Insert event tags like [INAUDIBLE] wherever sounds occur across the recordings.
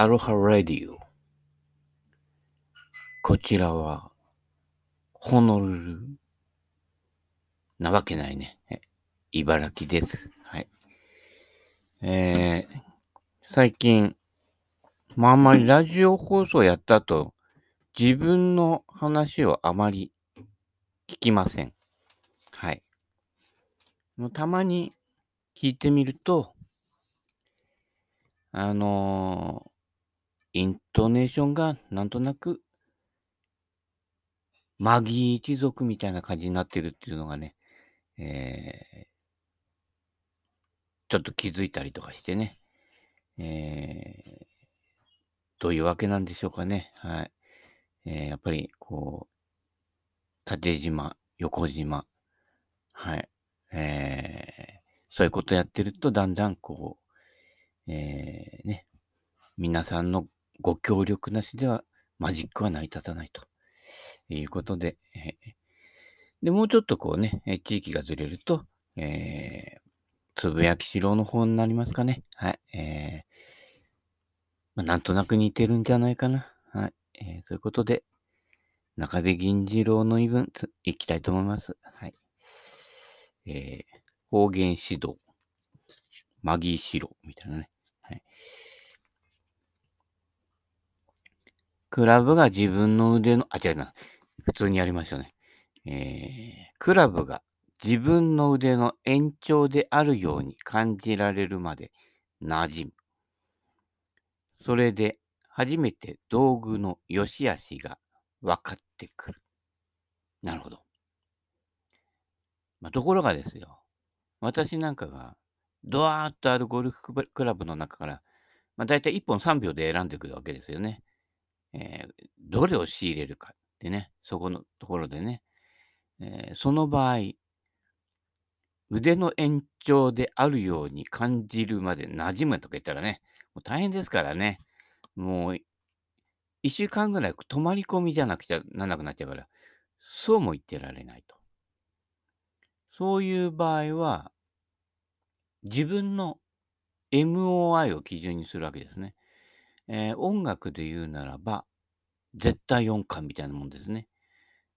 アロハラディオ。こちらは、ホノルルなわけないね。茨城です。はい。えー、最近、まああんまりラジオ放送やった後、自分の話をあまり聞きません。はい。たまに聞いてみると、あのー、イントネーションがなんとなく、マギー一族みたいな感じになってるっていうのがね、えー、ちょっと気づいたりとかしてね、えー、どういうわけなんでしょうかね。はい。えー、やっぱり、こう、縦島、横島、はい。えー、そういうことやってると、だんだんこう、えー、ね、皆さんのご協力なしではマジックは成り立たないということで、え、で、もうちょっとこうね、地域がずれると、えー、つぶやきしろの方になりますかね。はい。えー、まあ、なんとなく似てるんじゃないかな。はい。えー、そういうことで、中部銀次郎の言い分、いきたいと思います。はい。えー、方言指導、マギーシロみたいなね。はい。クラブが自分の腕の、あ、違うな。普通にやりましょうね。えー、クラブが自分の腕の延長であるように感じられるまで馴染む。それで初めて道具の良し悪しが分かってくる。なるほど。まあ、ところがですよ。私なんかがドワーッとあるゴルフクラブの中から、まあ、大体1本3秒で選んでくるわけですよね。えー、どれを仕入れるかってね、そこのところでね。えー、その場合、腕の延長であるように感じるまで馴染むとか言ったらね、もう大変ですからね。もう、1週間ぐらい泊まり込みじゃなくちゃならなくなっちゃうから、そうも言ってられないと。そういう場合は、自分の MOI を基準にするわけですね。えー、音楽で言うならば、絶対音感みたいなもんですね。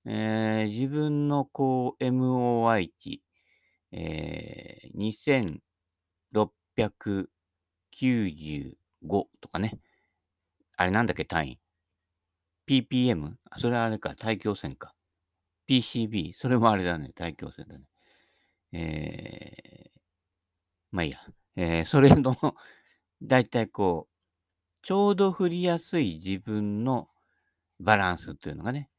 えー、自分のこう MOI 値、えー、2695とかね。あれなんだっけ単位 ?ppm? それはあれか、大気汚染か。PCB? それもあれだね、大気汚染だね。えー、まあいいや。えー、それのだいたいこう、ちょうど振りやすい自分のバランスっていうのがね、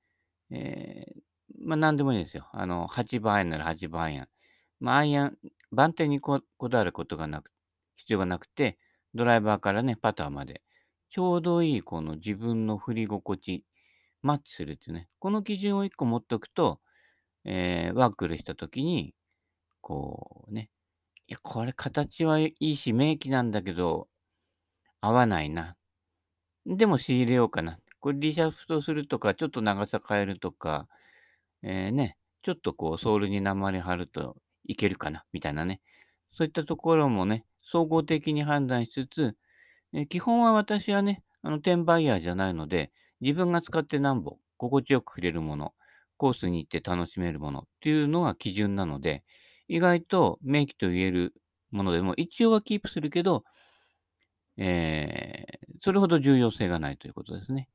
えー、まあ何でもいいですよ。あの、8番アイアンなら8番アイアン。まあアイアン、番手にこだわることがなく、必要がなくて、ドライバーからね、パターまで、ちょうどいいこの自分の振り心地、マッチするっていうね。この基準を1個持っておくと、えー、ワークルしたときに、こうね、いや、これ形はいいし、名機なんだけど、合わないな。でも仕入れようかな。これリシャフトするとか、ちょっと長さ変えるとか、えー、ね、ちょっとこう、ソールに鉛貼るといけるかな、みたいなね。そういったところもね、総合的に判断しつつ、え基本は私はね、あの、転売ヤーじゃないので、自分が使って何本、心地よく触れるもの、コースに行って楽しめるものっていうのが基準なので、意外と名機と言えるものでも、一応はキープするけど、えー、それほど重要性がないということですね。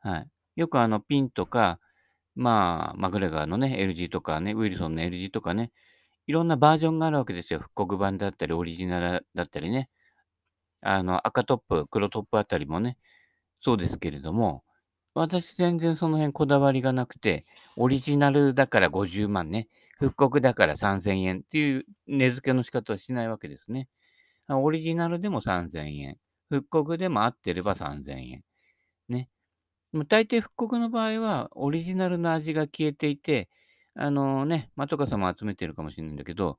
はい。よくあの、ピンとか、まあ、マグレガーのね、LG とかね、ウィルソンの LG とかね、いろんなバージョンがあるわけですよ。復刻版だったり、オリジナルだったりね。あの、赤トップ、黒トップあたりもね、そうですけれども、私全然その辺こだわりがなくて、オリジナルだから50万ね、復刻だから3000円っていう値付けの仕方はしないわけですね。オリジナルでも3000円。復刻でも合ってれば3000円。ね。大抵復刻の場合は、オリジナルの味が消えていて、あのね、まとかさんも集めてるかもしれないんだけど、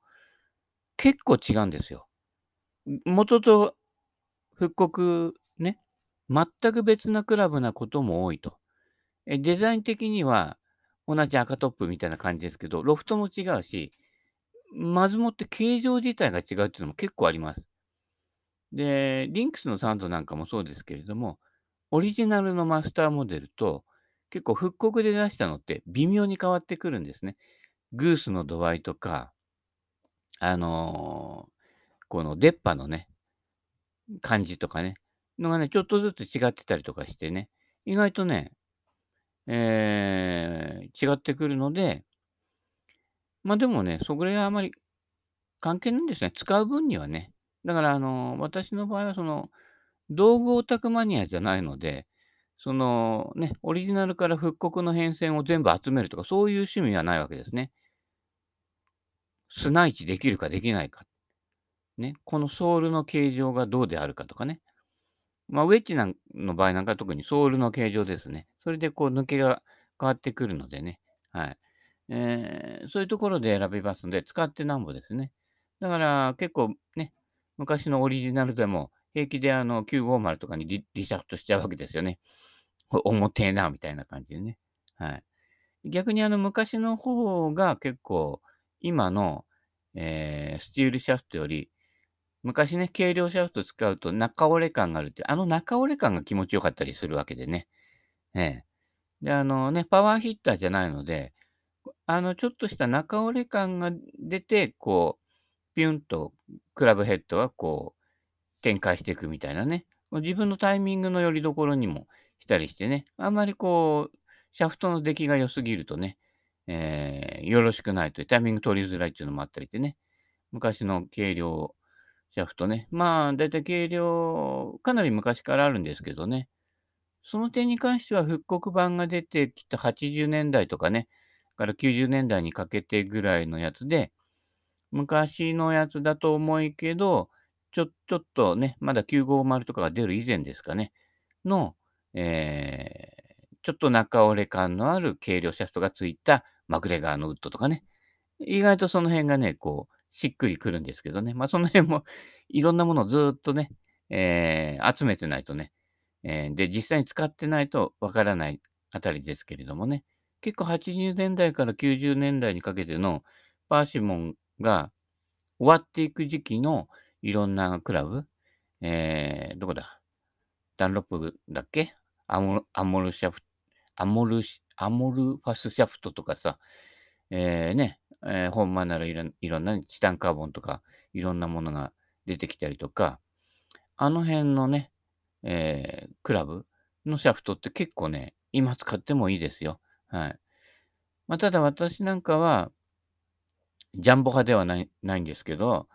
結構違うんですよ。元と復刻ね、全く別なクラブなことも多いと。えデザイン的には同じ赤トップみたいな感じですけど、ロフトも違うし、まずもって形状自体が違うっていうのも結構あります。で、リンクスのサンドなんかもそうですけれども、オリジナルのマスターモデルと、結構復刻で出したのって微妙に変わってくるんですね。グースの度合いとか、あの、この出っ歯のね、感じとかね、のがね、ちょっとずつ違ってたりとかしてね、意外とね、えー違ってくるので、まあ、でもね、それはあまり関係ないんですね。使う分にはね。だからあの、私の場合はその、道具オタクマニアじゃないので、そのね、オリジナルから復刻の変遷を全部集めるとか、そういう趣味はないわけですね。スナイチできるかできないか。ね、このソールの形状がどうであるかとかね。まあ、ウェッジなんの場合なんか特にソールの形状ですね。それでこう抜けが変わってくるのでね。はい。えーそういうところで選びますので、使ってなんぼですね。だから結構ね、昔のオリジナルでも平気であの950とかにリリシャフトしちゃうわけですよね。[LAUGHS] これ重てえな、みたいな感じでね。はい。逆にあの昔の方が結構今の、えースチールシャフトより昔ね、軽量シャフト使うと中折れ感があるって、あの中折れ感が気持ちよかったりするわけでね。ええ。で、あのね、パワーヒッターじゃないので、あの、ちょっとした中折れ感が出て、こう、ピュンとクラブヘッドがこう、展開していくみたいなね。自分のタイミングのよりどころにもしたりしてね。あんまりこう、シャフトの出来が良すぎるとね、えーよろしくないというタイミング取りづらいっていうのもあったりしてね。昔の軽量シャフトね。まあ、だいたい軽量、かなり昔からあるんですけどね。その点に関しては復刻版が出てきた80年代とかね、から90年代にかけてぐらいのやつで、昔のやつだと思いけど、ちょちょっとね、まだ950とかが出る以前ですかね、の、えーちょっと中折れ感のある軽量シャフトがついたマグレガーのウッドとかね、意外とその辺がね、こう、しっくりくるんですけどね、まあその辺も [LAUGHS] いろんなものをずっとね、えー集めてないとね、えーで、実際に使ってないとわからないあたりですけれどもね、結構80年代から90年代にかけてのパーシモンが終わっていく時期のいろんなクラブ、えー、どこだ？ダンロップだっけ？アモルシャフ、アモルシ、アモルファスシャフトとかさ、えー、ね、えー、本間ならいろんいろんなチタンカーボンとかいろんなものが出てきたりとか、あの辺のね、えークラブのシャフトって結構ね、今使ってもいいですよ。はい。まあ、ただ私なんかは、ジャンボ派ではないないんですけど、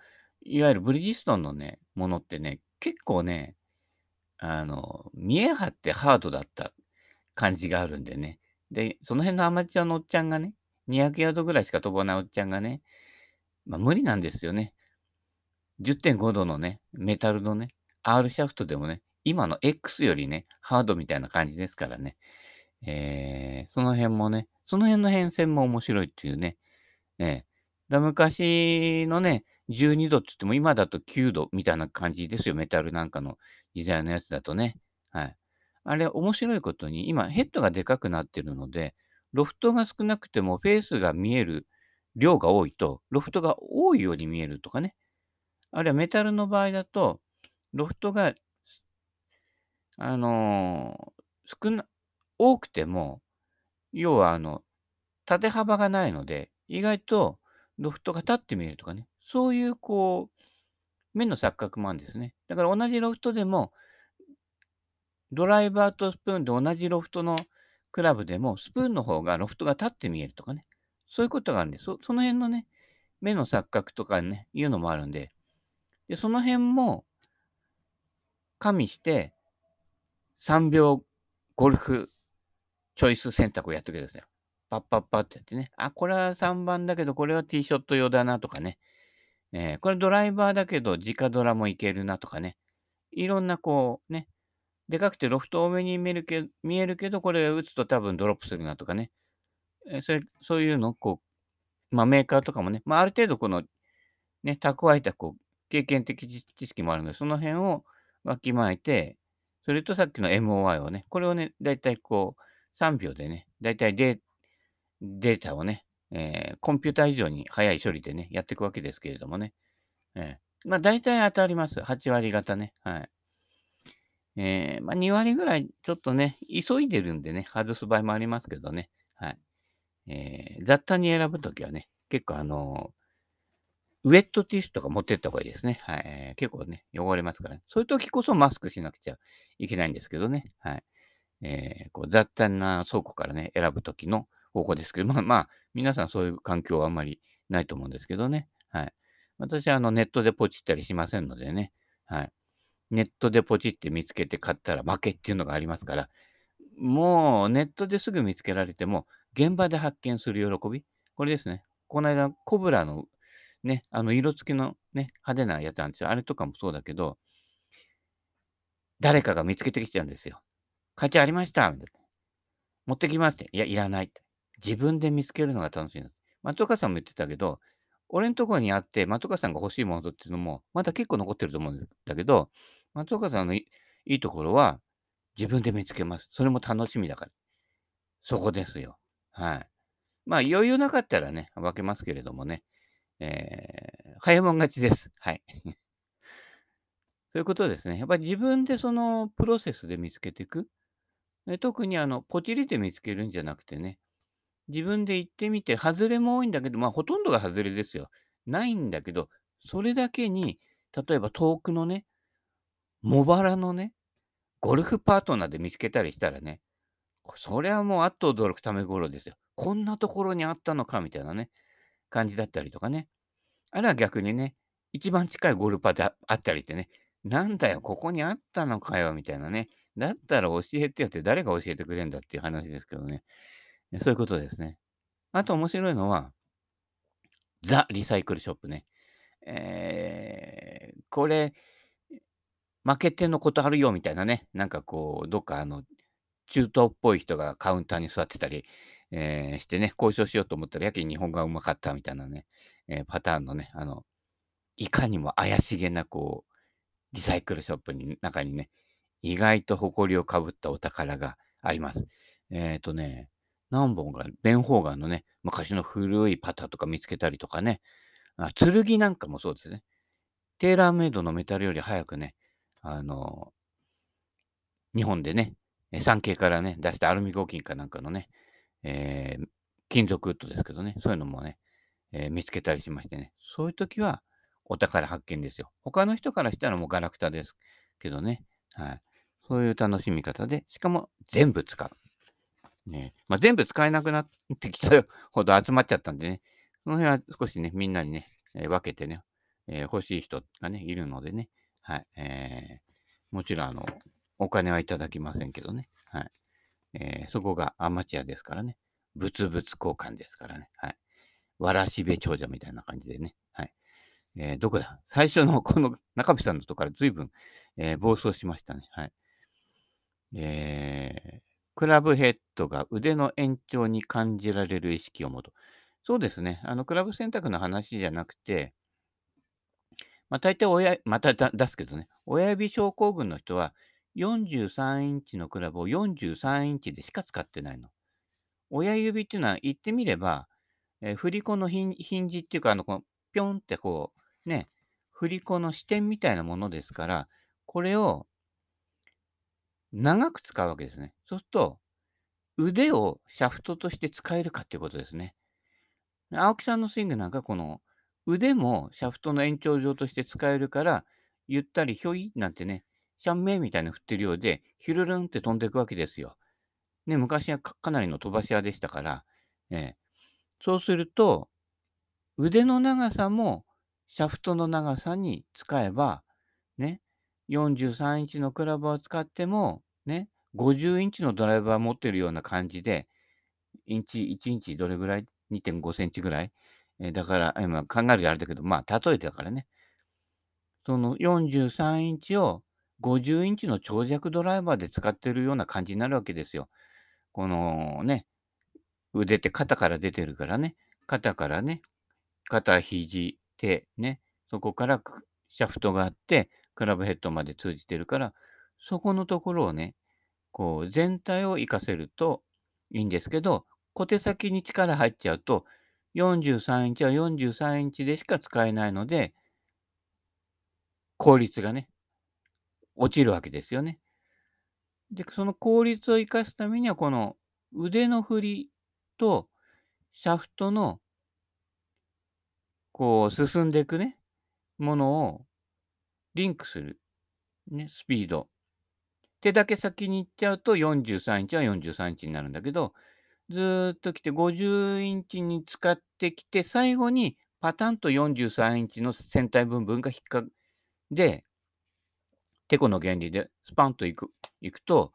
いわゆるブリヂストンのね、ものってね、結構ね、あの、見え張ってハードだった感じがあるんでね。で、その辺のアマチュアのおっちゃんがね、200ヤードぐらいしか飛ばないおっちゃんがね、まあ無理なんですよね。10.5度のね、メタルのね、R シャフトでもね、今の X よりね、ハードみたいな感じですからね。えー、その辺もね、その辺の変遷も面白いっていうね。ええだ昔のね、12度って言っても今だと9度みたいな感じですよ。メタルなんかの時代のやつだとね。はい。あれ面白いことに、今ヘッドがでかくなってるので、ロフトが少なくてもフェースが見える量が多いと、ロフトが多いように見えるとかね。あるいはメタルの場合だと、ロフトが、あのー少な、多くても、要はあの、縦幅がないので、意外とロフトが立って見えるとかね。そういうこう、目の錯覚もあるんですね。だから同じロフトでも、ドライバーとスプーンで同じロフトのクラブでも、スプーンの方がロフトが立って見えるとかね。そういうことがあるんで、そその辺のね、目の錯覚とかね、いうのもあるんで、でその辺も加味して、3秒ゴルフチョイス選択をやってください。パッパッパってやってね。あ、これは3番だけど、これはティーショット用だなとかね。えーこれドライバーだけど、直ドラもいけるなとかね。いろんなこう、ね。でかくてロフト多めに見えるけ見えるけど、これ打つと多分ドロップするなとかね。えーそれそういうのこう、まあメーカーとかもね、まあある程度この、ね、蓄えたこう、経験的知識もあるので、その辺をわきまえて、それとさっきの MOI をね、これをね、だいたいこう、3秒でね、だいたいデデータをね、えーコンピューター以上に早い処理でね、やっていくわけですけれどもね。えーま、大体当たります。8割方ね。はい。ええ、ま、2割ぐらいちょっとね、急いでるんでね、外す場合もありますけどね。はい。ええ、雑多に選ぶときはね、結構あのウェットティッシュとか持ってった方がいいですね。はい。結構ね、汚れますからね。そういう時こそマスクしなくちゃいけないんですけどね。はい。えー、こう雑多な倉庫からね、選ぶ時の方法ですけど、まあまあ、皆さんそういう環境はあんまりないと思うんですけどね。はい。私はあのネットでポチったりしませんのでね。はい。ネットでポチって見つけて買ったら負けっていうのがありますから、もうネットですぐ見つけられても、現場で発見する喜び？これですね。この間、コブラのね、あの色付きのね、派手なやつなんですよ。あれとかもそうだけど、誰かが見つけてきちゃうんですよ。価値ありましたみたいな。持ってきますって。いや、いらないって。自分で見つけるのが楽しいの。松岡さんも言ってたけど、俺のところにあって、松岡さんが欲しいものっていうのも、まだ結構残ってると思うんだけど、松岡さんのいいところは、自分で見つけます。それも楽しみだから。そこですよ。はい。まあ、余裕なかったらね、分けますけれどもね。えー、早いもん勝ちです。はい。[LAUGHS] そういうことですね。やっぱり自分でそのプロセスで見つけていく。特にあの、ポチリで見つけるんじゃなくてね、自分で行ってみて、外れも多いんだけど、まあ、ほとんどが外れですよ。ないんだけど、それだけに、例えば遠くのね、茂原のね、ゴルフパートナーで見つけたりしたらね、それはもうあっと驚くため頃ですよ。こんなところにあったのかみたいなね。感じだったりとかね。あるいは逆にね、一番近いゴルパであったりってね、なんだよ、ここにあったのかよ、みたいなね。だったら教えてよって誰が教えてくれんだっていう話ですけどね。そういうことですね。あと面白いのは、ザ・リサイクルショップね。えー、これ、負けてのことあるよみたいなね。なんかこう、どっかあの、中東っぽい人がカウンターに座ってたり、えー、してね、交渉しようと思ったら、やけに日本がうまかったみたいなね、えー、パターンのね、あの、いかにも怪しげな、こう、リサイクルショップに中にね、意外と埃をかぶったお宝があります。えっ、ー、とね、何本か、ベンホーガンのね、昔の古いパターとか見つけたりとかね、あ剣なんかもそうですね。テーラーメイドのメタルより早くね、あの、日本でね、産経からね、出したアルミ合金かなんかのね、えー、金属ウッドですけどね、そういうのもね、えー、見つけたりしましてね、そういう時はお宝発見ですよ。他の人からしたらもうガラクタですけどね、はい。そういう楽しみ方で、しかも全部使う。ねまあ、全部使えなくなってきたほど集まっちゃったんでね、その辺は少しね、みんなにね、えー、分けてね、えー、欲しい人がね、いるのでね、はい。えー、もちろん、あの、お金はいただきませんけどね、はい。えー、そこがアマチュアですからね。物々交換ですからね。はい。わらしべ長者みたいな感じでね。はい。えー、どこだ？最初のこの中渕さんのとこから随分、えー、暴走しましたね。はい。えー、クラブヘッドが腕の延長に感じられる意識を持と。そうですね。あの、クラブ選択の話じゃなくて、まあ、大体親、また出すけどね、親指症候群の人は、43インチのクラブを43インチでしか使ってないの。親指っていうのは言ってみれば、えー、振り子のヒンジっていうか、あの、このぴょんってこう、ね、振り子の支点みたいなものですから、これを長く使うわけですね。そうすると、腕をシャフトとして使えるかっていうことですね。青木さんのスイングなんか、この腕もシャフトの延長上として使えるから、ゆったりひょいなんてね、シャンメイみたいに振ってるようで、ヒュルルンって飛んでいくわけですよ。ね、昔はかなりの飛ばし屋でしたから、えー、そうすると、腕の長さもシャフトの長さに使えば、ね、43インチのクラブを使っても、ね、50インチのドライバー持ってるような感じで、インチ、1インチどれぐらい ?2.5 センチぐらい、えー、だから、今考えるとあれだけど、まあ、例えてだからね。その43インチを50インチの長尺ドライバーで使ってるような感じになるわけですよ。このね、腕って肩から出てるからね、肩からね、肩、肘、手、ね、そこからシャフトがあって、クラブヘッドまで通じてるから、そこのところをね、こう全体を活かせるといいんですけど、小手先に力入っちゃうと、43インチは43インチでしか使えないので、効率がね、落ちるわけですよね。で、その効率を生かすためには、この腕の振りとシャフトのこう進んでいくね、ものをリンクする。ね、スピード。手だけ先に行っちゃうと43インチは43インチになるんだけど、ずっと来て50インチに使ってきて、最後にパタンと43インチの先体部分が引っかで、テコの原理でスパンといくいくと、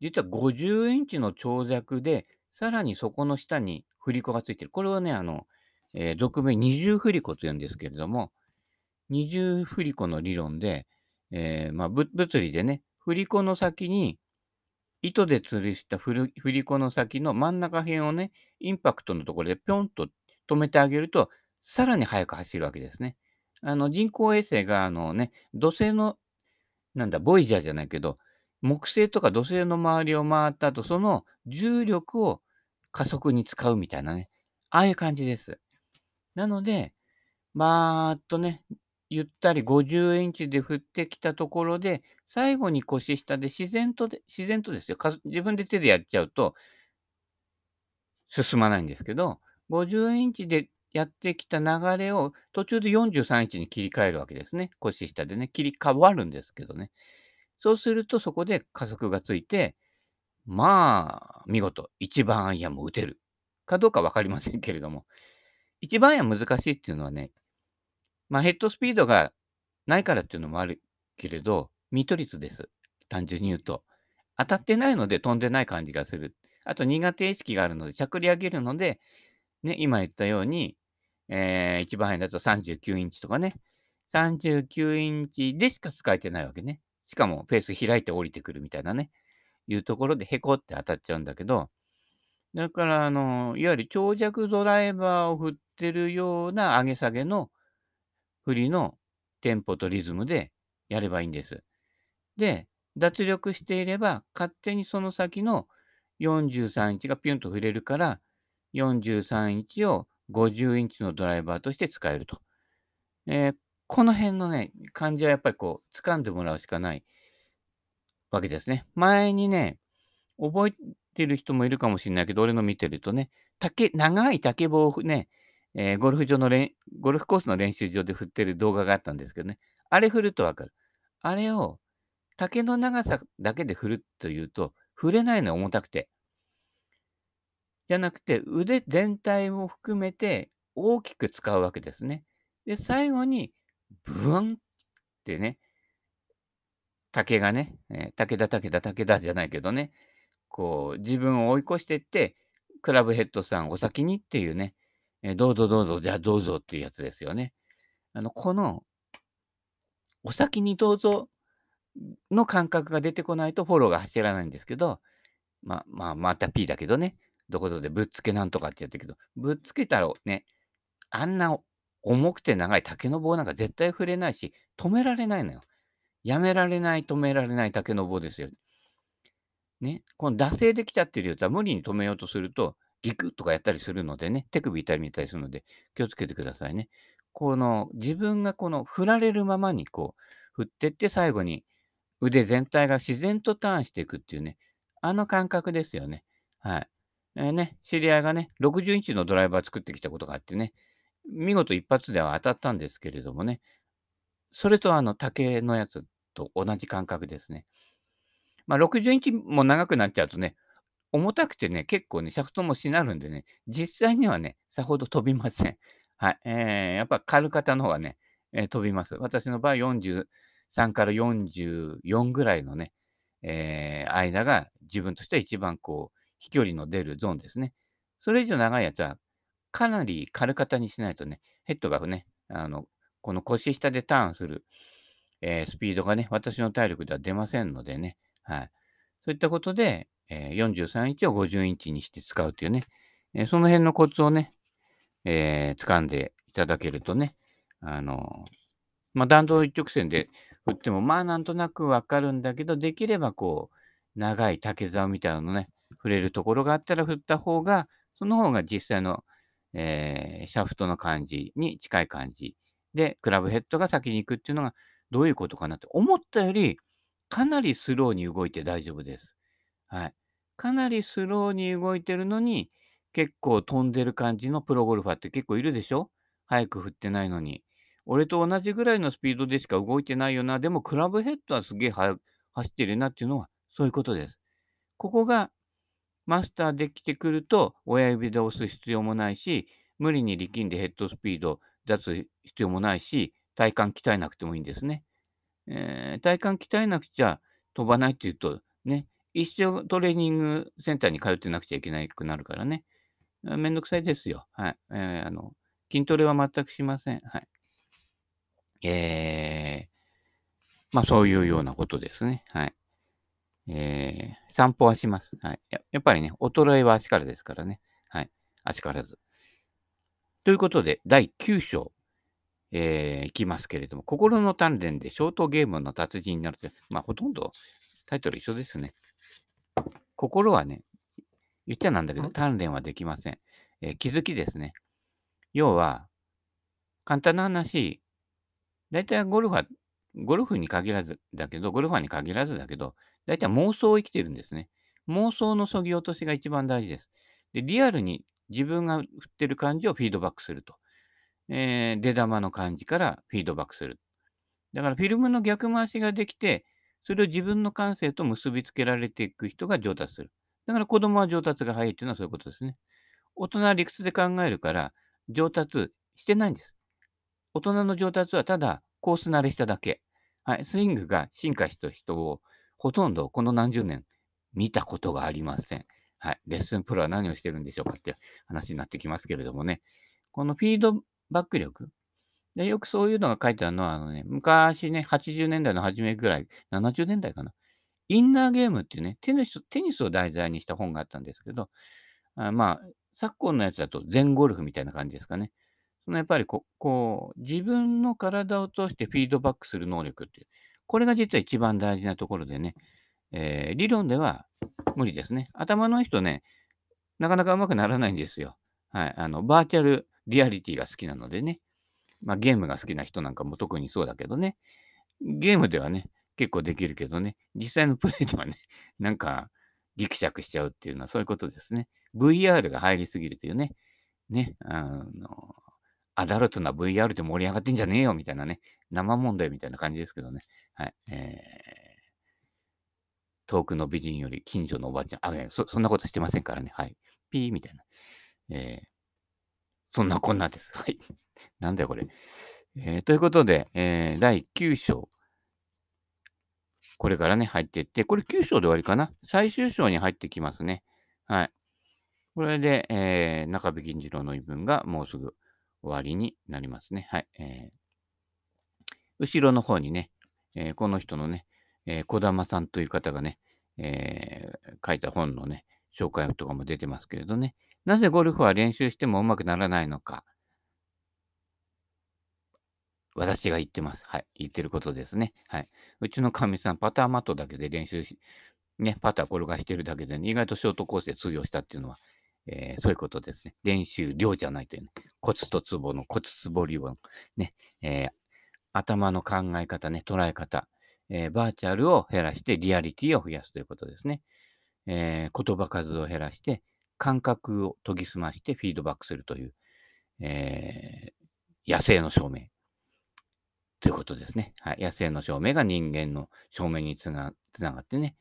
実は50インチの長尺で、さらにそこの下に振り子がついてる。これをね、あの、えー俗名二重振り子と言うんですけれども、二重振り子の理論で、えーまあ、物理でね、振り子の先に、糸で吊るした振り振り子の先の真ん中辺をね、インパクトのところでぴょんと止めてあげると、さらに速く走るわけですね。あの人工衛星があのね、土星の、なんだ、ボイジャーじゃないけど、木星とか土星の周りを回った後、その重力を加速に使うみたいなね、ああいう感じです。なので、バーっとね、ゆったり50インチで振ってきたところで、最後に腰下で自然とで、自然とですよ。自分で手でやっちゃうと、進まないんですけど、50インチでやってきた流れを途中で43インチに切り替えるわけですね。腰下でね、切り替わるんですけどね。そうするとそこで加速がついて、まあ、見事、一番アイアンも打てる。かどうかわかりませんけれども、一番アイアン難しいっていうのはね、まあヘッドスピードがないからっていうのもあるけれど、ミート率です。単純に言うと。当たってないので飛んでない感じがする。あと苦手意識があるので、しゃくり上げるので、ね、今言ったように、えー、一番早いだと39インチとかね、39インチでしか使えてないわけね。しかもフェース開いて降りてくるみたいなね、いうところでへこって当たっちゃうんだけど、だから、あの、いわゆる長尺ドライバーを振ってるような上げ下げの振りのテンポとリズムでやればいいんです。で、脱力していれば、勝手にその先の43インチがピュンと振れるから、43インチを50インチのドライバーとして使えると。えーこの辺のね、感じはやっぱりこう、掴んでもらうしかないわけですね。前にね、覚えてる人もいるかもしれないけど、俺の見てるとね、竹、長い竹棒をね、えーゴルフ場の練、ゴルフコースの練習場で振ってる動画があったんですけどね、あれ振るとわかる。あれを竹の長さだけで振るというと、振れないの重たくて。じゃなくて、腕全体も含めて大きく使うわけですね。で、最後に、ブワンってね、竹がね、えー武田武田武田じゃないけどね、こう、自分を追い越していって、クラブヘッドさんお先にっていうね、えどうぞどうぞ、じゃあどうぞっていうやつですよね。あの、この、お先にどうぞの感覚が出てこないとフォローが走らないんですけど、まあまあ、また P だけどね、どこぞでぶっつけなんとかってやってるけど、ぶっつけたらね、あんな重くて長い竹の棒なんか絶対触れないし、止められないのよ。やめられない、止められない竹の棒ですよ。ね、この惰性できちゃってるやつは無理に止めようとすると、ギクッとかやったりするのでね、手首痛みたりするので、気をつけてくださいね。この自分がこの振られるままにこう振ってって最後に腕全体が自然とターンしていくっていうね、あの感覚ですよね。はい。えーね、知り合いがね、60インチのドライバー作ってきたことがあってね、見事一発では当たったんですけれどもね、それとあの竹のやつと同じ感覚ですね。まあ、60インチも長くなっちゃうとね、重たくてね、結構ね、シャフトもしなるんでね、実際にはね、さほど飛びません。[LAUGHS] はい。えー、やっぱ軽型の方がね、えー飛びます。私の場合43から44ぐらいのね、えー間が自分としては一番こう、飛距離の出るゾーンですね。それ以上長いやつは、かなり軽型にしないとね、ヘッドがね、あの、この腰下でターンする、えースピードがね、私の体力では出ませんのでね、はい。そういったことで、え43インチを50インチにして使うというね、えその辺のコツをね、えー掴んでいただけるとね、あのまあ、弾道一直線で振っても、まあ、なんとなくわかるんだけど、できればこう、長い竹竿みたいなのね、触れるところがあったら振った方が、その方が実際の、えーシャフトの感じに近い感じで、クラブヘッドが先に行くっていうのがどういうことかなって思ったよりかなりスローに動いて大丈夫です。はい。かなりスローに動いてるのに、結構飛んでる感じのプロゴルファーって結構いるでしょ？早く振ってないのに。俺と同じぐらいのスピードでしか動いてないよな。でもクラブヘッドはすげえ走ってるなっていうのはそういうことです。ここがマスターできてくると親指で押す必要もないし、無理に力んでヘッドスピード出す必要もないし、体幹鍛えなくてもいいんですね。えー、体幹鍛えなくちゃ飛ばないっていうと、ね、一生トレーニングセンターに通ってなくちゃいけなくなるからね。めんどくさいですよ。はい。えー、あの、筋トレは全くしません。はい。えー、まあそういうようなことですね。はい。えー、散歩はします。はいや。やっぱりね、衰えは足からですからね。はい。足からず。ということで、第9章、えー、いきますけれども、心の鍛錬でショートゲームの達人になると、まあほとんどタイトル一緒ですね。心はね、言っちゃなんだけど、鍛錬はできません。えー、気づきですね。要は、簡単な話、大体ゴルファー、ゴルフに限らずだけど、ゴルファーに限らずだけど、大体妄想を生きてるんですね。妄想のそぎ落としが一番大事です。で、リアルに自分が振ってる感じをフィードバックすると。えー、出玉の感じからフィードバックする。だからフィルムの逆回しができて、それを自分の感性と結びつけられていく人が上達する。だから子供は上達が早いっていうのはそういうことですね。大人は理屈で考えるから上達してないんです。大人の上達はただコース慣れしただけ。はい、スイングが進化した人をほとんどこの何十年見たことがありません。はい、レッスンプロは何をしてるんでしょうかって話になってきますけれどもね。このフィードバック力。でよくそういうのが書いてあるのは、あのね、昔ね、80年代の初めぐらい、70年代かな。インナーゲームっていうね、テニステニスを題材にした本があったんですけど、あまあ、昨今のやつだと全ゴルフみたいな感じですかね。そのやっぱりここう、自分の体を通してフィードバックする能力っていう、これが実は一番大事なところでね、えー、理論では無理ですね。頭の人ね、なかなかうまくならないんですよ。はい。あの、バーチャルリアリティが好きなのでね。まあ、ゲームが好きな人なんかも特にそうだけどね。ゲームではね、結構できるけどね、実際のプレイではね、[LAUGHS] なんか、ギクシャクしちゃうっていうのはそういうことですね。VR が入りすぎるというね、ね、あの、アダルトな VR で盛り上がってんじゃねえよみたいなね、生問題みたいな感じですけどね。はい。えー、遠くの美人より近所のおばちゃん、あ、そそんなことしてませんからね。はい。ピーみたいな。えー、そんなこんなです。[LAUGHS] はい。なんだよ、これ。えー、ということで、えー、第9章。これからね、入っていって、これ9章で終わりかな？最終章に入ってきますね。はい。これで、えー、中部銀次郎の言い分がもうすぐ終わりになりますね。はい。えー、後ろの方にね、えー、この人のね、えー、小玉さんという方がね、えー、書いた本のね、紹介とかも出てますけれどね、なぜゴルフは練習してもうまくならないのか。私が言ってます。はい。言ってることですね。はい。うちのかみさん、パターマットだけで練習し、ね、パター転がしてるだけで、ね、意外とショートコースで通用したっていうのは、えー、そういうことですね。練習量じゃないというね。コツとツボのコツツボ理論。ね、えー、頭の考え方ね、捉え方。えー、バーチャルを減らしてリアリティを増やすということですね。えー、言葉数を減らして感覚を研ぎ澄ましてフィードバックするという、えー、野生の証明ということですね。はい、野生の証明が人間の証明につながってね。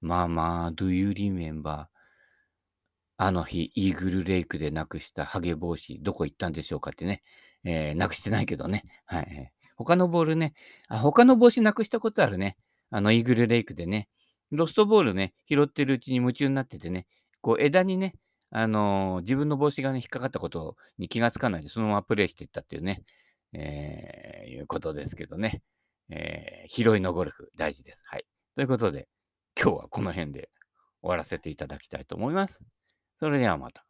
まあまあ、do you remember? あの日、イーグルレイクでなくしたハゲ帽子、どこ行ったんでしょうかってね。えー、なくしてないけどね。はい。他のボールね。あ、他の帽子なくしたことあるね。あの、イーグルレイクでね。ロストボールね、拾ってるうちに夢中になっててね、こう枝にね、あのー、自分の帽子がね、引っかかったことに気がつかないで、そのままプレイしていったっていうね、えー、いうことですけどね。えー、拾いのゴルフ、大事です。はい。ということで、今日はこの辺で終わらせていただきたいと思います。それではまた。